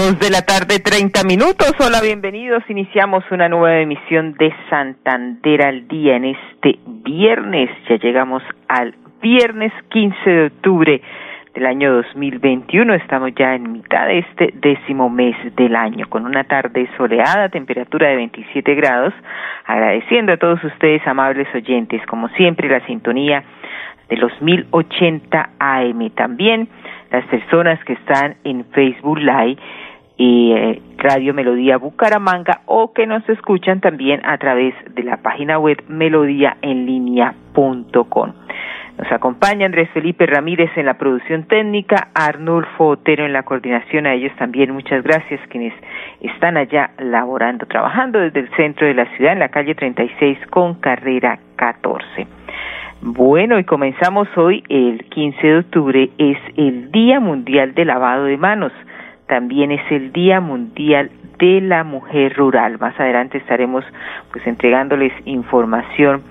Dos de la tarde, 30 minutos. Hola, bienvenidos. Iniciamos una nueva emisión de Santander al día en este viernes. Ya llegamos al viernes 15 de octubre del año 2021. Estamos ya en mitad de este décimo mes del año, con una tarde soleada, temperatura de 27 grados. Agradeciendo a todos ustedes, amables oyentes, como siempre, la sintonía de los 1080 AM. También las personas que están en Facebook Live y eh, Radio Melodía Bucaramanga o que nos escuchan también a través de la página web melodíaenlínea.com. Nos acompaña Andrés Felipe Ramírez en la producción técnica, Arnulfo Otero en la coordinación, a ellos también muchas gracias quienes están allá laborando, trabajando desde el centro de la ciudad en la calle 36 con carrera 14. Bueno, y comenzamos hoy, el 15 de octubre, es el Día Mundial de Lavado de Manos. También es el Día Mundial de la Mujer Rural. Más adelante estaremos pues entregándoles información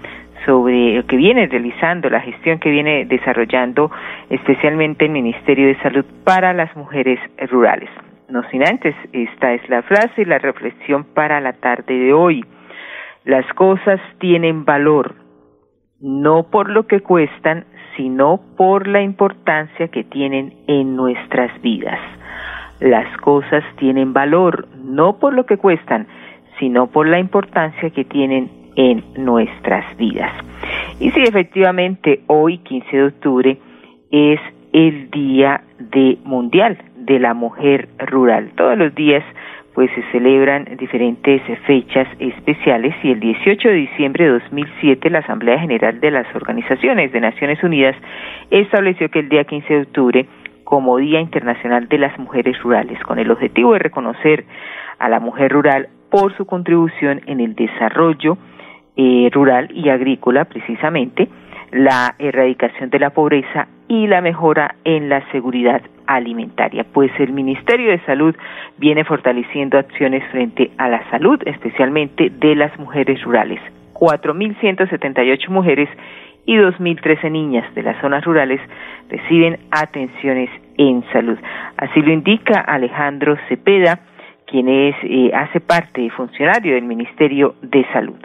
sobre lo que viene realizando, la gestión que viene desarrollando especialmente el Ministerio de Salud para las mujeres rurales. No sin antes, esta es la frase y la reflexión para la tarde de hoy. Las cosas tienen valor, no por lo que cuestan, sino por la importancia que tienen en nuestras vidas. Las cosas tienen valor, no por lo que cuestan, sino por la importancia que tienen en nuestras vidas. Y sí, efectivamente, hoy, 15 de octubre, es el Día de Mundial de la Mujer Rural. Todos los días pues se celebran diferentes fechas especiales y el 18 de diciembre de 2007 la Asamblea General de las Organizaciones de Naciones Unidas estableció que el día 15 de octubre como Día Internacional de las Mujeres Rurales, con el objetivo de reconocer a la mujer rural por su contribución en el desarrollo eh, rural y agrícola, precisamente, la erradicación de la pobreza y la mejora en la seguridad alimentaria, pues el Ministerio de Salud viene fortaleciendo acciones frente a la salud, especialmente de las mujeres rurales. 4.178 mujeres y 2.013 niñas de las zonas rurales reciben atenciones en salud. Así lo indica Alejandro Cepeda, quien es, eh, hace parte y funcionario del Ministerio de Salud.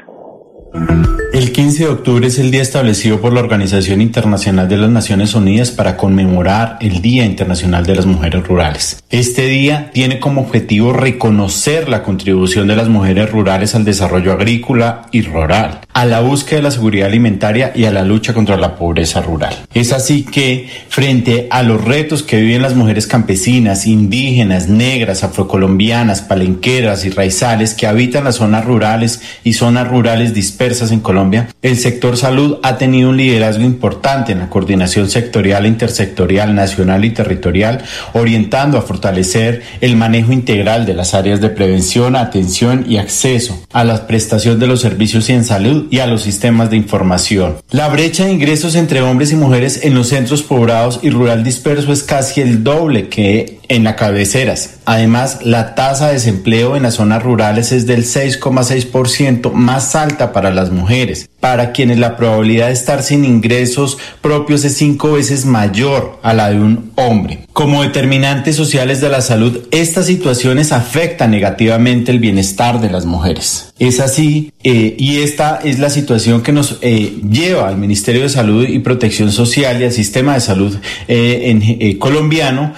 El 15 de octubre es el día establecido por la Organización Internacional de las Naciones Unidas para conmemorar el Día Internacional de las Mujeres Rurales. Este día tiene como objetivo reconocer la contribución de las mujeres rurales al desarrollo agrícola y rural, a la búsqueda de la seguridad alimentaria y a la lucha contra la pobreza rural. Es así que, frente a los retos que viven las mujeres campesinas, indígenas, negras, afrocolombianas, palenqueras y raizales que habitan las zonas rurales y zonas rurales dispersas en Colombia, el sector salud ha tenido un liderazgo importante en la coordinación sectorial e intersectorial, nacional y territorial, orientando a fortalecer el manejo integral de las áreas de prevención, atención y acceso a la prestación de los servicios en salud y a los sistemas de información. La brecha de ingresos entre hombres y mujeres en los centros poblados y rural disperso es casi el doble que en las cabeceras. Además, la tasa de desempleo en las zonas rurales es del 6,6% más alta para las mujeres, para quienes la probabilidad de estar sin ingresos propios es cinco veces mayor a la de un hombre. Como determinantes sociales de la salud, estas situaciones afectan negativamente el bienestar de las mujeres. Es así, eh, y esta es la situación que nos eh, lleva al Ministerio de Salud y Protección Social y al sistema de salud eh, colombiano,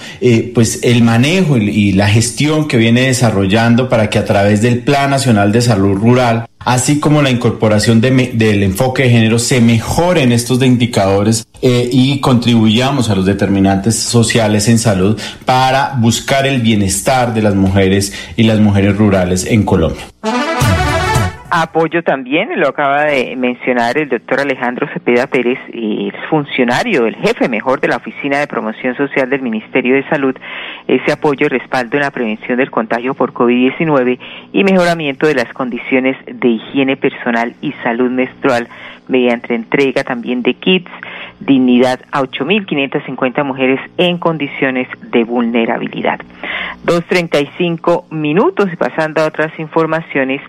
pues el manejo y la gestión que viene desarrollando para que a través del Plan Nacional de Salud Rural así como la incorporación del enfoque de género, se mejoren estos indicadores eh, y contribuyamos a los determinantes sociales en salud para buscar el bienestar de las mujeres y las mujeres rurales en Colombia. Apoyo también, lo acaba de mencionar el doctor Alejandro Cepeda Pérez, el funcionario, el jefe mejor de la Oficina de Promoción Social del Ministerio de Salud, ese apoyo y respaldo en la prevención del contagio por COVID-19 y mejoramiento de las condiciones de higiene personal y salud menstrual mediante entrega también de kits, dignidad a 8.550 mujeres en condiciones de vulnerabilidad. 2.35 minutos y pasando a otras informaciones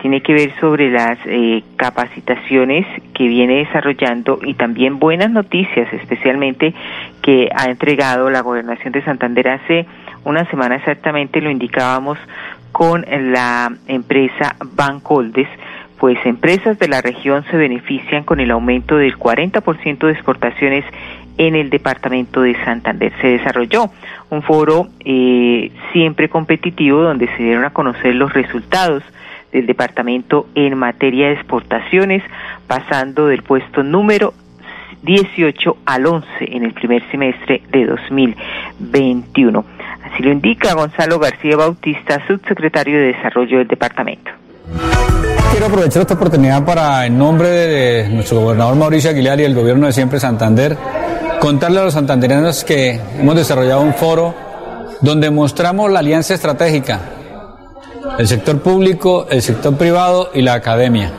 tiene que ver sobre las eh, capacitaciones que viene desarrollando y también buenas noticias, especialmente que ha entregado la gobernación de Santander hace una semana exactamente, lo indicábamos con la empresa Bancoldes, pues empresas de la región se benefician con el aumento del 40% de exportaciones en el departamento de Santander. Se desarrolló un foro eh, siempre competitivo donde se dieron a conocer los resultados del departamento en materia de exportaciones, pasando del puesto número 18 al 11 en el primer semestre de 2021. Así lo indica Gonzalo García Bautista, subsecretario de Desarrollo del departamento. Quiero aprovechar esta oportunidad para, en nombre de nuestro gobernador Mauricio Aguilar y el gobierno de Siempre Santander, contarle a los santanderianos que hemos desarrollado un foro donde mostramos la alianza estratégica el sector público, el sector privado y la academia.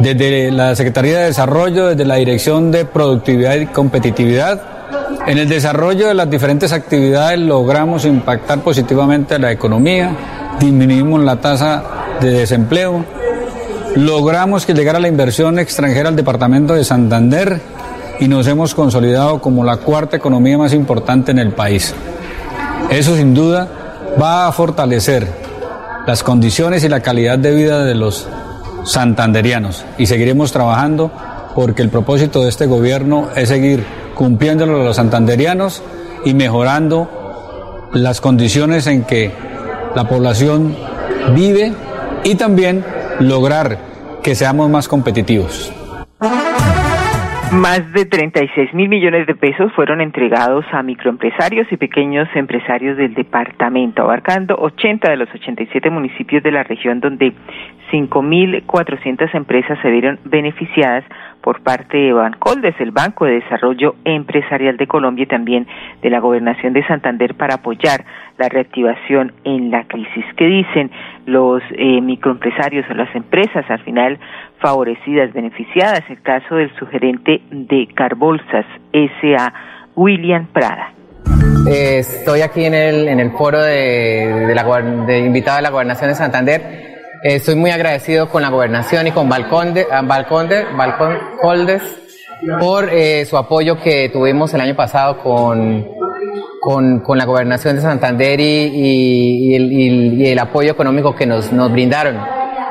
Desde la Secretaría de Desarrollo, desde la Dirección de Productividad y Competitividad, en el desarrollo de las diferentes actividades logramos impactar positivamente a la economía, disminuimos la tasa de desempleo, logramos que llegara la inversión extranjera al departamento de Santander y nos hemos consolidado como la cuarta economía más importante en el país. Eso sin duda va a fortalecer las condiciones y la calidad de vida de los santanderianos y seguiremos trabajando porque el propósito de este gobierno es seguir cumpliéndolo a los santanderianos y mejorando las condiciones en que la población vive y también lograr que seamos más competitivos. Más de 36 mil millones de pesos fueron entregados a microempresarios y pequeños empresarios del departamento, abarcando 80 de los 87 municipios de la región donde 5.400 empresas se vieron beneficiadas por parte de Bancoldes, el Banco de Desarrollo Empresarial de Colombia y también de la Gobernación de Santander para apoyar la reactivación en la crisis. ¿Qué dicen los eh, microempresarios o las empresas al final favorecidas, beneficiadas? El caso del sugerente de Carbolsas S.A., William Prada. Eh, estoy aquí en el, en el foro de, de, la, de invitado de la Gobernación de Santander eh, estoy muy agradecido con la gobernación y con Balconde, ah, Balconde, Balcondes por eh, su apoyo que tuvimos el año pasado con, con, con la gobernación de Santander y, y, el, y, el, apoyo económico que nos, nos, brindaron.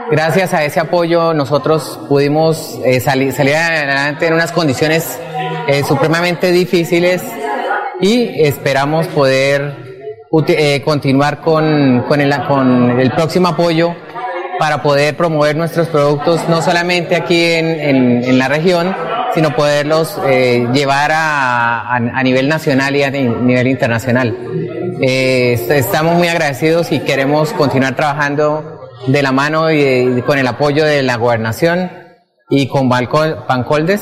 Gracias a ese apoyo nosotros pudimos eh, salir, salir adelante en unas condiciones eh, supremamente difíciles y esperamos poder continuar con, con, el, con el próximo apoyo para poder promover nuestros productos no solamente aquí en, en, la región, sino poderlos eh, llevar a, a, nivel nacional y a nivel internacional. Eh, estamos muy agradecidos y queremos continuar trabajando de la mano y, con el apoyo de la gobernación y con Bancoldes,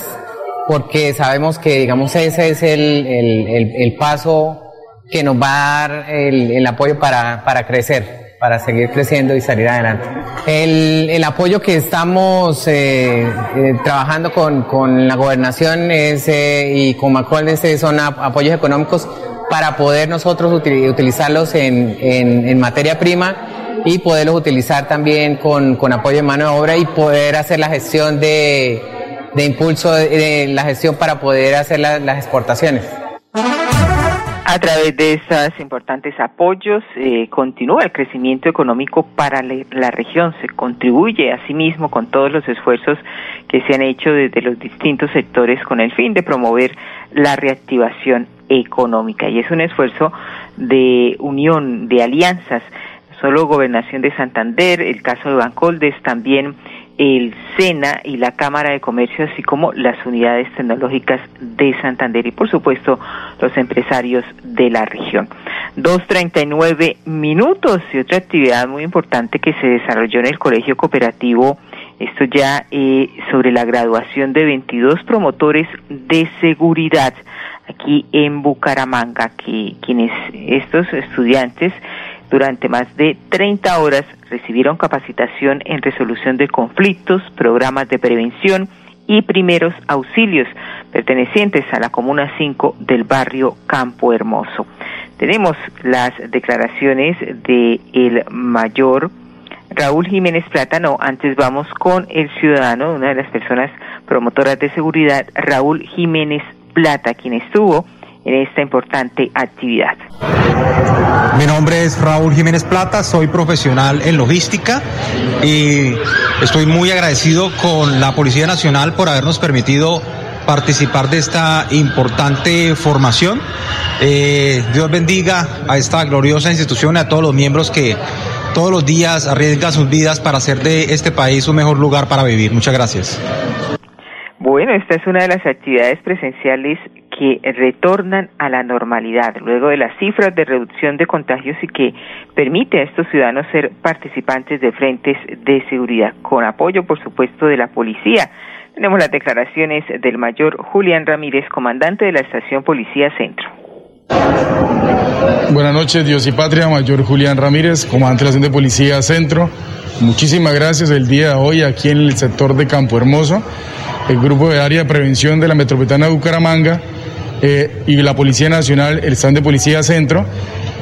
porque sabemos que digamos ese es el, el, el paso que nos va a dar el, apoyo para, para crecer para seguir creciendo y salir adelante. El, el apoyo que estamos eh, eh, trabajando con, con, la gobernación es, eh, y con Macron son apoyos económicos para poder nosotros utilizarlos en, en, en, materia prima y poderlos utilizar también con, con, apoyo en mano de obra y poder hacer la gestión de, de impulso de, la gestión para poder hacer las exportaciones. A través de estos importantes apoyos eh, continúa el crecimiento económico para la región. Se contribuye asimismo con todos los esfuerzos que se han hecho desde los distintos sectores con el fin de promover la reactivación económica. Y es un esfuerzo de unión, de alianzas. Solo Gobernación de Santander, el caso de Bancoldes, también el SENA y la Cámara de Comercio, así como las unidades tecnológicas de Santander y, por supuesto, los empresarios de la región. 2.39 minutos y otra actividad muy importante que se desarrolló en el Colegio Cooperativo, esto ya eh, sobre la graduación de 22 promotores de seguridad aquí en Bucaramanga, que quienes estos estudiantes durante más de 30 horas recibieron capacitación en resolución de conflictos, programas de prevención y primeros auxilios pertenecientes a la Comuna 5 del barrio Campo Hermoso. Tenemos las declaraciones de mayor Raúl Jiménez Plátano. Antes vamos con el ciudadano, una de las personas promotoras de seguridad, Raúl Jiménez Plata, quien estuvo en esta importante actividad. Mi nombre es Raúl Jiménez Plata, soy profesional en logística y estoy muy agradecido con la Policía Nacional por habernos permitido participar de esta importante formación. Eh, Dios bendiga a esta gloriosa institución y a todos los miembros que todos los días arriesgan sus vidas para hacer de este país un mejor lugar para vivir. Muchas gracias. Bueno, esta es una de las actividades presenciales que retornan a la normalidad luego de las cifras de reducción de contagios y que permite a estos ciudadanos ser participantes de frentes de seguridad, con apoyo, por supuesto, de la policía tenemos las declaraciones del mayor Julián Ramírez, comandante de la estación Policía Centro. Buenas noches, Dios y Patria, mayor Julián Ramírez, comandante de la estación de Policía Centro. Muchísimas gracias el día de hoy aquí en el sector de Campo Hermoso. El grupo de área de prevención de la Metropolitana de Bucaramanga eh, y la Policía Nacional, el stand de Policía Centro,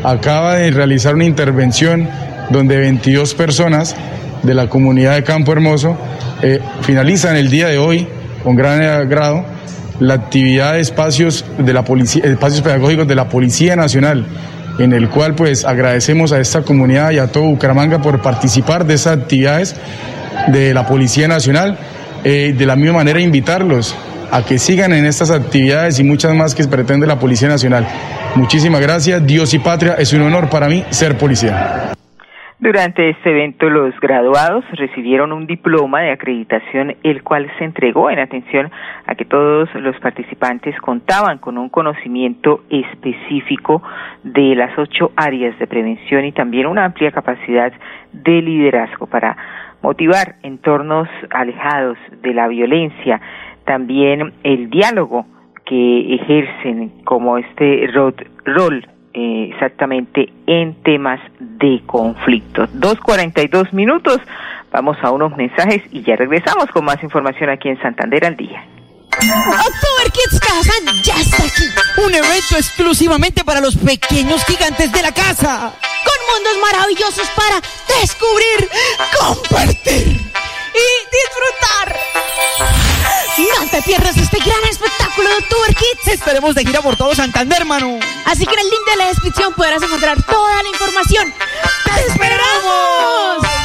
acaba de realizar una intervención donde 22 personas de la comunidad de Campo Hermoso eh, finalizan el día de hoy con gran agrado la actividad de espacios de la policía, espacios pedagógicos de la Policía Nacional, en el cual pues agradecemos a esta comunidad y a todo Bucaramanga por participar de esas actividades de la Policía Nacional. Eh, de la misma manera invitarlos a que sigan en estas actividades y muchas más que pretende la Policía Nacional. Muchísimas gracias, Dios y Patria, es un honor para mí ser policía. Durante este evento, los graduados recibieron un diploma de acreditación, el cual se entregó en atención a que todos los participantes contaban con un conocimiento específico de las ocho áreas de prevención y también una amplia capacidad de liderazgo para motivar entornos alejados de la violencia, también el diálogo que ejercen como este rol eh, exactamente en temas de conflicto. 2.42 minutos, vamos a unos mensajes y ya regresamos con más información aquí en Santander al día. October Kids Casa ya está aquí. Un evento exclusivamente para los pequeños gigantes de la casa. Con mundos maravillosos para descubrir, compartir y disfrutar. No te pierdas este gran espectáculo de Tour Kids. Estaremos de gira por todo Santander, hermano. Así que en el link de la descripción podrás encontrar toda la información. ¡Te esperamos!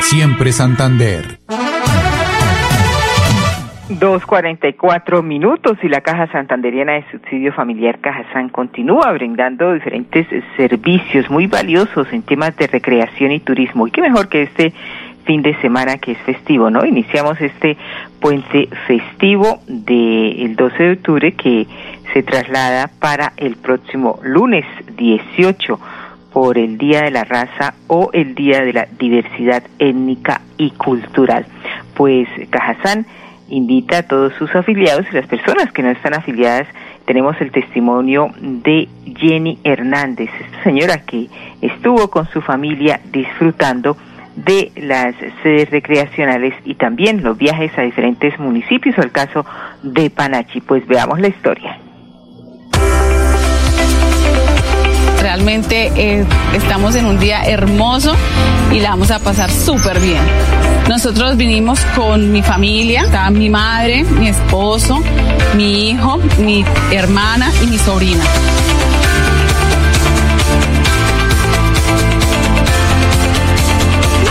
siempre Santander. 2.44 minutos y la Caja Santanderiana de Subsidio Familiar Cajazán continúa brindando diferentes servicios muy valiosos en temas de recreación y turismo. Y qué mejor que este fin de semana que es festivo, ¿no? Iniciamos este puente festivo del 12 de octubre que se traslada para el próximo lunes 18 por el Día de la Raza o el Día de la Diversidad Étnica y Cultural. Pues Cajazán invita a todos sus afiliados y las personas que no están afiliadas. Tenemos el testimonio de Jenny Hernández, esta señora que estuvo con su familia disfrutando de las sedes recreacionales y también los viajes a diferentes municipios, o el caso de Panachi. Pues veamos la historia. Realmente eh, estamos en un día hermoso y la vamos a pasar súper bien. Nosotros vinimos con mi familia, está mi madre, mi esposo, mi hijo, mi hermana y mi sobrina.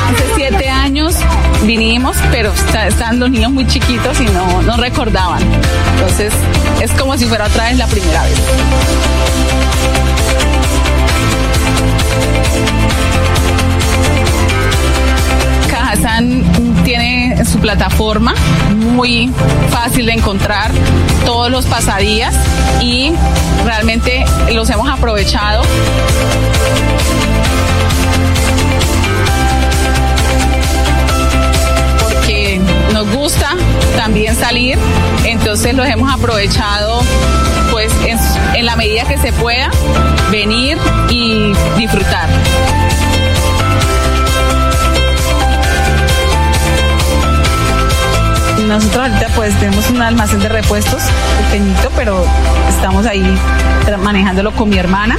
Hace siete años vinimos, pero están los niños muy chiquitos y no, no recordaban. Entonces es como si fuera otra vez la primera vez. Cajazán tiene su plataforma muy fácil de encontrar todos los pasadías y realmente los hemos aprovechado. Porque nos gusta también salir, entonces los hemos aprovechado pues en la medida que se pueda venir y disfrutar. Nosotros ahorita pues tenemos un almacén de repuestos pequeñito, pero estamos ahí manejándolo con mi hermana,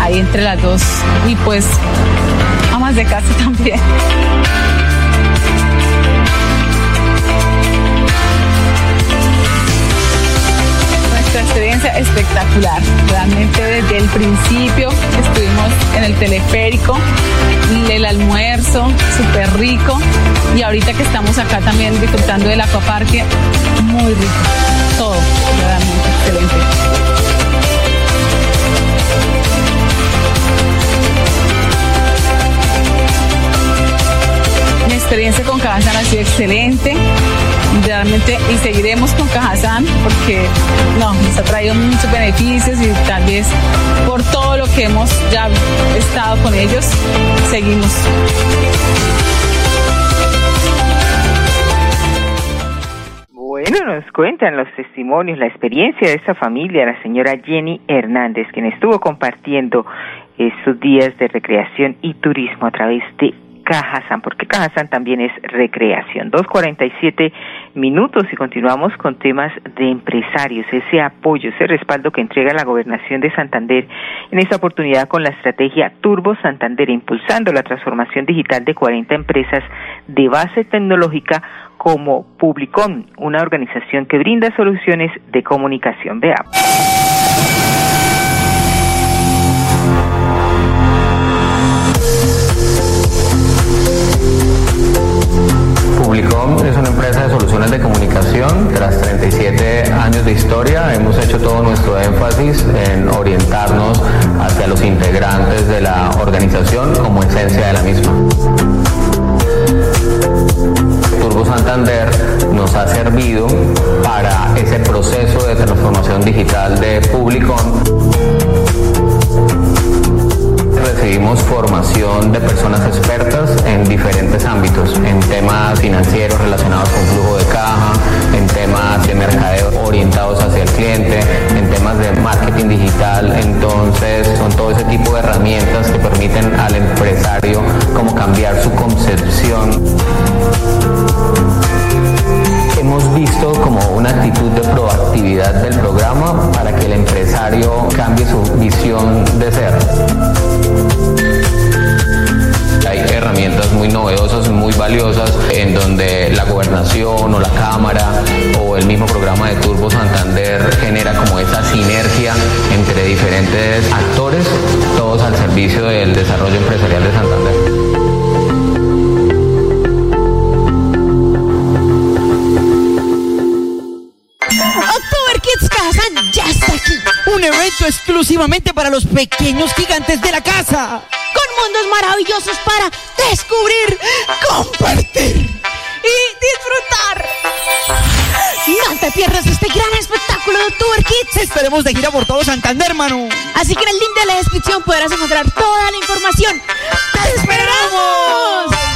ahí entre las dos y pues amas de casa también. Experiencia espectacular, realmente desde el principio estuvimos en el teleférico, el almuerzo súper rico. Y ahorita que estamos acá también disfrutando del acuaparque, muy rico, todo, realmente excelente. Mi experiencia con Cajazán ha sido excelente, realmente, y seguiremos con Cajazán porque no, nos ha traído muchos beneficios y tal vez por todo lo que hemos ya estado con ellos, seguimos. Bueno, nos cuentan los testimonios, la experiencia de esta familia, la señora Jenny Hernández, quien estuvo compartiendo estos días de recreación y turismo a través de Cajazán, porque Cajazán también es recreación. 2.47 minutos y continuamos con temas de empresarios, ese apoyo, ese respaldo que entrega la gobernación de Santander en esta oportunidad con la estrategia Turbo Santander, impulsando la transformación digital de 40 empresas de base tecnológica como Publicom, una organización que brinda soluciones de comunicación. Veamos. Publicom es una empresa de soluciones de comunicación. Tras 37 años de historia, hemos hecho todo nuestro énfasis en orientarnos hacia los integrantes de la organización como esencia de la misma. Turbo Santander nos ha servido para ese proceso de transformación digital de Publicom recibimos formación de personas expertas en diferentes ámbitos, en temas financieros relacionados con flujo de caja, en temas de mercadeo orientados hacia el cliente, en temas de marketing digital, entonces son todo ese tipo de herramientas que permiten al empresario como cambiar su concepción visto como una actitud de proactividad del programa para que el empresario cambie su visión de ser. Hay herramientas muy novedosas, muy valiosas, en donde la gobernación o la Cámara o el mismo programa de Turbo Santander genera como esa sinergia entre diferentes actores, todos al servicio del desarrollo empresarial de Santander. Evento exclusivamente para los pequeños gigantes de la casa. Con mundos maravillosos para descubrir, compartir y disfrutar. No te pierdas este gran espectáculo de October Kids. Estaremos de gira por todo Santander, hermano. Así que en el link de la descripción podrás encontrar toda la información. ¡Te esperamos!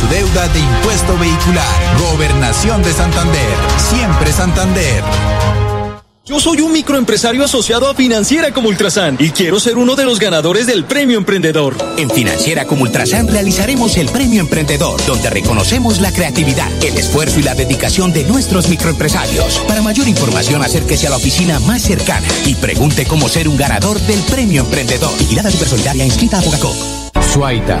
su deuda de impuesto vehicular. Gobernación de Santander. Siempre Santander. Yo soy un microempresario asociado a Financiera como Ultrasan y quiero ser uno de los ganadores del Premio Emprendedor. En Financiera como Ultrasan realizaremos el Premio Emprendedor, donde reconocemos la creatividad, el esfuerzo y la dedicación de nuestros microempresarios. Para mayor información, acérquese a la oficina más cercana y pregunte cómo ser un ganador del Premio Emprendedor. Vigilada Supersolidaria inscrita a Bogacop. Suaita.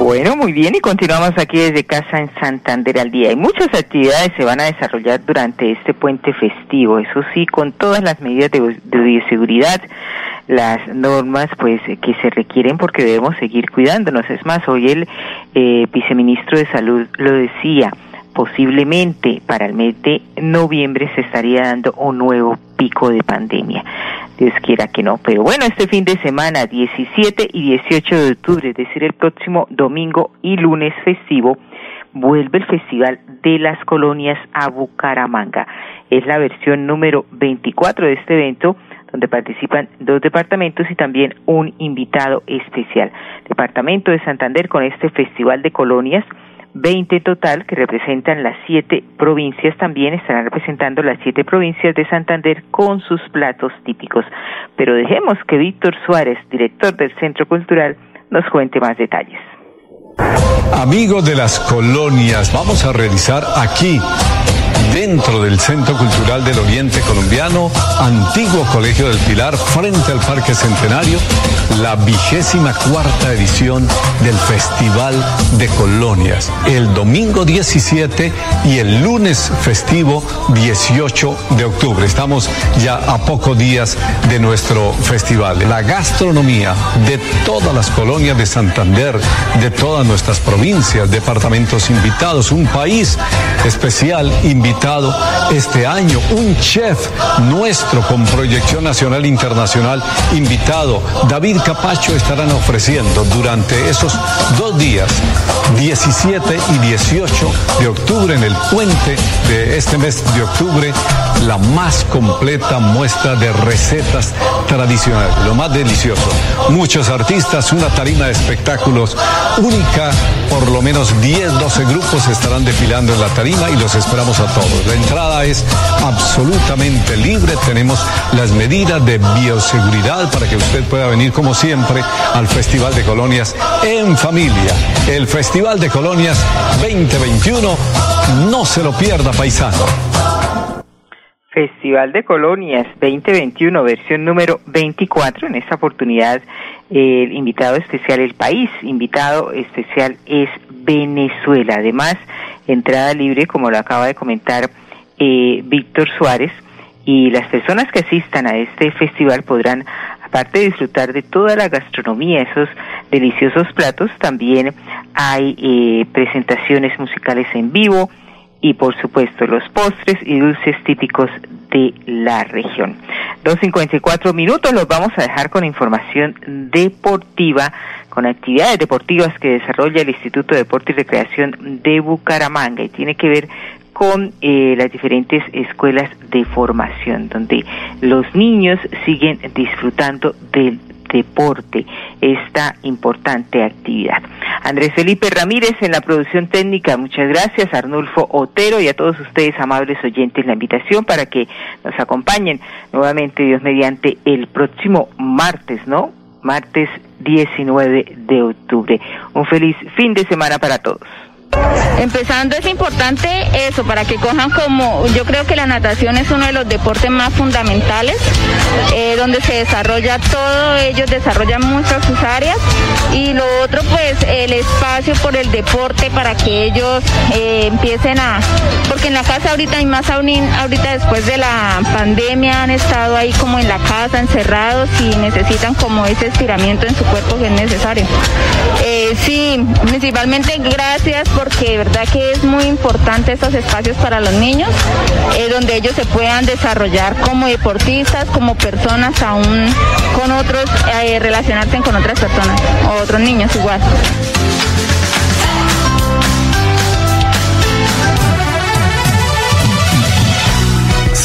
Bueno, muy bien, y continuamos aquí desde casa en Santander al día. Y muchas actividades se van a desarrollar durante este puente festivo, eso sí, con todas las medidas de, bioseguridad, las normas pues que se requieren porque debemos seguir cuidándonos. Es más, hoy el eh, viceministro de Salud lo decía, posiblemente para el mes de noviembre se estaría dando un nuevo pico de pandemia. Dios quiera que no. Pero bueno, este fin de semana, 17 y 18 de octubre, es decir, el próximo domingo y lunes festivo, vuelve el Festival de las Colonias a Bucaramanga. Es la versión número 24 de este evento donde participan dos departamentos y también un invitado especial. Departamento de Santander con este Festival de Colonias 20 total que representan las siete provincias también estarán representando las siete provincias de Santander con sus platos típicos. Pero dejemos que Víctor Suárez, director del Centro Cultural, nos cuente más detalles. Amigos de las colonias, vamos a realizar aquí dentro del Centro Cultural del Oriente Colombiano, antiguo Colegio del Pilar, frente al Parque Centenario, la vigésima cuarta edición del Festival de Colonias, el domingo 17 y el lunes festivo 18 de octubre. Estamos ya a pocos días de nuestro festival. La gastronomía de todas las colonias de Santander, de todas nuestras provincias, departamentos invitados, un país especial invitado este año, un chef nuestro con proyección nacional e internacional invitado, David Capacho, estarán ofreciendo durante esos dos días, 17 y 18 de octubre, en el puente de este mes de octubre, la más completa muestra de recetas tradicionales, lo más delicioso. Muchos artistas, una tarima de espectáculos única, por lo menos 10, 12 grupos estarán desfilando en la tarima y los esperamos a todos. La entrada es absolutamente libre. Tenemos las medidas de bioseguridad para que usted pueda venir como siempre al Festival de Colonias en familia. El Festival de Colonias 2021. No se lo pierda, paisano. Festival de Colonias 2021, versión número 24. En esta oportunidad, el invitado especial, el país invitado especial es Venezuela. Además, entrada libre, como lo acaba de comentar eh, Víctor Suárez, y las personas que asistan a este festival podrán, aparte de disfrutar de toda la gastronomía, esos deliciosos platos, también hay eh, presentaciones musicales en vivo, y por supuesto los postres y dulces típicos de la región. 2.54 minutos los vamos a dejar con información deportiva, con actividades deportivas que desarrolla el Instituto de Deporte y Recreación de Bucaramanga y tiene que ver con eh, las diferentes escuelas de formación, donde los niños siguen disfrutando del deporte, esta importante actividad. Andrés Felipe Ramírez en la producción técnica, muchas gracias, Arnulfo Otero y a todos ustedes, amables oyentes, la invitación para que nos acompañen nuevamente, Dios mediante, el próximo martes, ¿no? Martes 19 de octubre. Un feliz fin de semana para todos. Empezando es importante eso, para que cojan como, yo creo que la natación es uno de los deportes más fundamentales, eh, donde se desarrolla todo, ellos desarrollan muchas sus áreas y lo otro pues el espacio por el deporte para que ellos eh, empiecen a, porque en la casa ahorita y más ahorita después de la pandemia han estado ahí como en la casa encerrados y necesitan como ese estiramiento en su cuerpo que es necesario. Eh, sí, principalmente gracias porque de verdad que es muy importante estos espacios para los niños, eh, donde ellos se puedan desarrollar como deportistas, como personas aún con otros, eh, relacionarse con otras personas o otros niños igual.